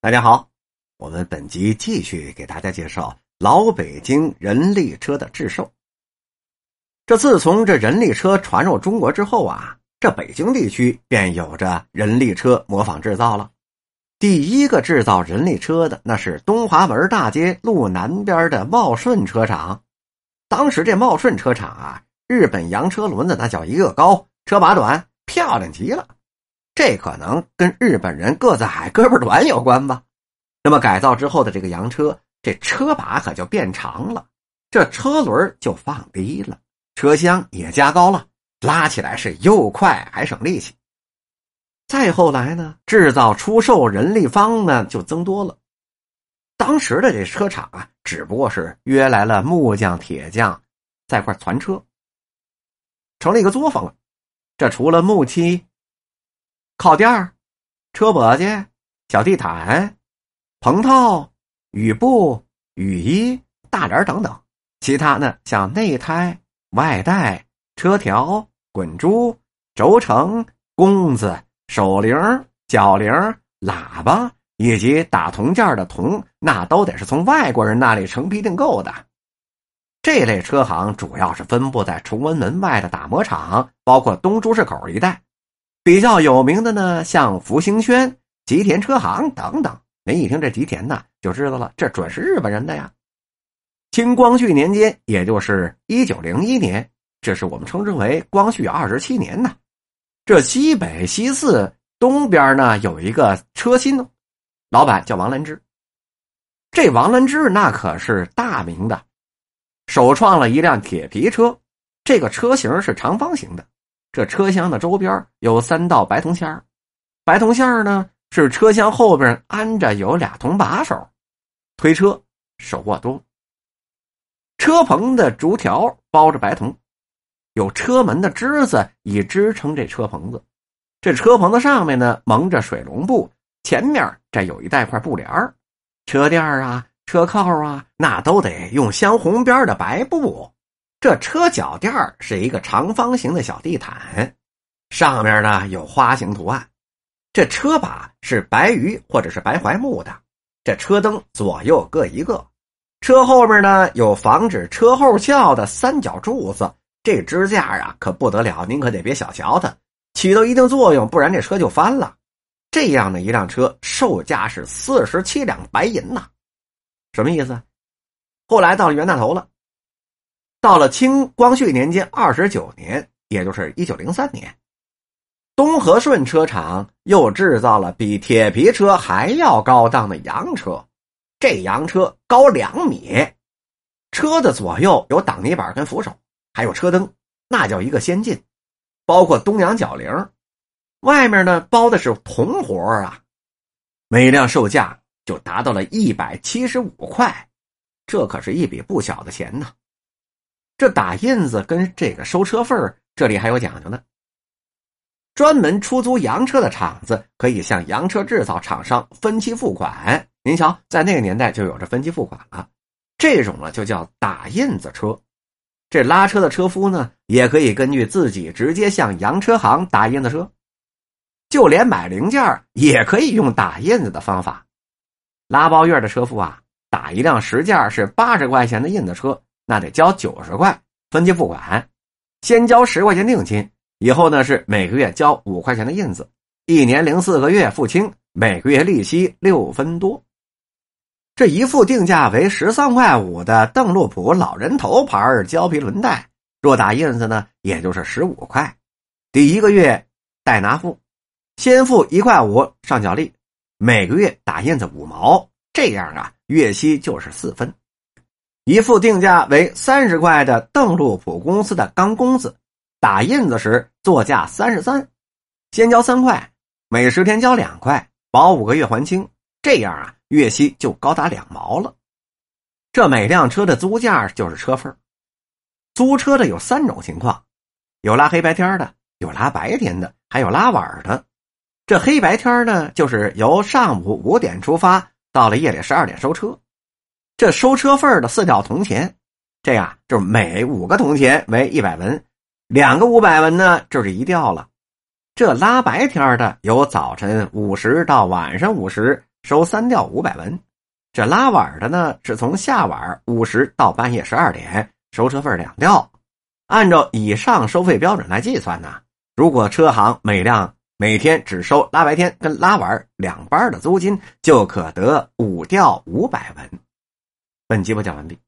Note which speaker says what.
Speaker 1: 大家好，我们本集继续给大家介绍老北京人力车的制售。这自从这人力车传入中国之后啊，这北京地区便有着人力车模仿制造了。第一个制造人力车的，那是东华门大街路南边的茂顺车厂。当时这茂顺车厂啊，日本洋车轮子那叫一个高，车把短，漂亮极了。这可能跟日本人个子矮、胳膊短有关吧。那么改造之后的这个洋车，这车把可就变长了，这车轮就放低了，车厢也加高了，拉起来是又快还省力气。再后来呢，制造出售人力方呢就增多了。当时的这车厂啊，只不过是约来了木匠、铁匠，在一块攒车，成了一个作坊了。这除了木漆。靠垫儿、车簸箕、小地毯、棚套、雨布、雨衣、大帘等等，其他呢像内胎、外带、车条、滚珠、轴承、弓子、手铃、脚铃、喇叭以及打铜件的铜，那都得是从外国人那里成批订购的。这类车行主要是分布在崇文门外的打磨厂，包括东珠市口一带。比较有名的呢，像福兴轩、吉田车行等等。您一听这吉田呢，就知道了，这准是日本人的呀。清光绪年间，也就是一九零一年，这是我们称之为光绪二十七年呢。这西北西四东边呢，有一个车新，老板叫王兰芝。这王兰芝那可是大名的，首创了一辆铁皮车，这个车型是长方形的。这车厢的周边有三道白铜线白铜线呢是车厢后边安着有俩铜把手，推车手握多。车棚的竹条包着白铜，有车门的支子以支撑这车棚子。这车棚子上面呢蒙着水龙布，前面这有一带块布帘车垫啊、车靠啊，那都得用镶红边的白布。这车脚垫是一个长方形的小地毯，上面呢有花形图案。这车把是白鱼或者是白槐木的。这车灯左右各一个。车后面呢有防止车后翘的三角柱子。这支架啊可不得了，您可得别小瞧它，起到一定作用，不然这车就翻了。这样的一辆车售价是四十七两白银呐，什么意思？后来到了袁大头了。到了清光绪年间二十九年，也就是一九零三年，东和顺车厂又制造了比铁皮车还要高档的洋车。这洋车高两米，车的左右有挡泥板跟扶手，还有车灯，那叫一个先进。包括东洋脚铃，外面呢包的是铜活啊。每辆售价就达到了一百七十五块，这可是一笔不小的钱呢。这打印子跟这个收车费这里还有讲究呢。专门出租洋车的厂子可以向洋车制造厂商分期付款。您瞧，在那个年代就有着分期付款了。这种呢就叫打印子车。这拉车的车夫呢，也可以根据自己直接向洋车行打印子车。就连买零件也可以用打印子的方法。拉包月的车夫啊，打一辆十件是八十块钱的印子车。那得交九十块分期付款，先交十块钱定金，以后呢是每个月交五块钱的印子，一年零四个月付清，每个月利息六分多。这一副定价为十三块五的邓禄普老人头牌胶皮轮带，若打印子呢，也就是十五块。第一个月代拿付，先付一块五上脚力，每个月打印子五毛，这样啊，月息就是四分。一副定价为三十块的邓禄普公司的钢弓子，打印子时作价三十三，先交三块，每十天交两块，保五个月还清，这样啊，月息就高达两毛了。这每辆车的租价就是车费。租车的有三种情况，有拉黑白天的，有拉白天的，还有拉晚的。这黑白天呢，就是由上午五点出发，到了夜里十二点收车。这收车费的四吊铜钱，这样就是每五个铜钱为一百文，两个五百文呢就是一吊了。这拉白天的由早晨五十到晚上五十，收三吊五百文。这拉碗的呢，是从下晚五时到半夜十二点，收车费两吊。按照以上收费标准来计算呢，如果车行每辆每天只收拉白天跟拉碗两班的租金，就可得五吊五百文。本集播讲完毕。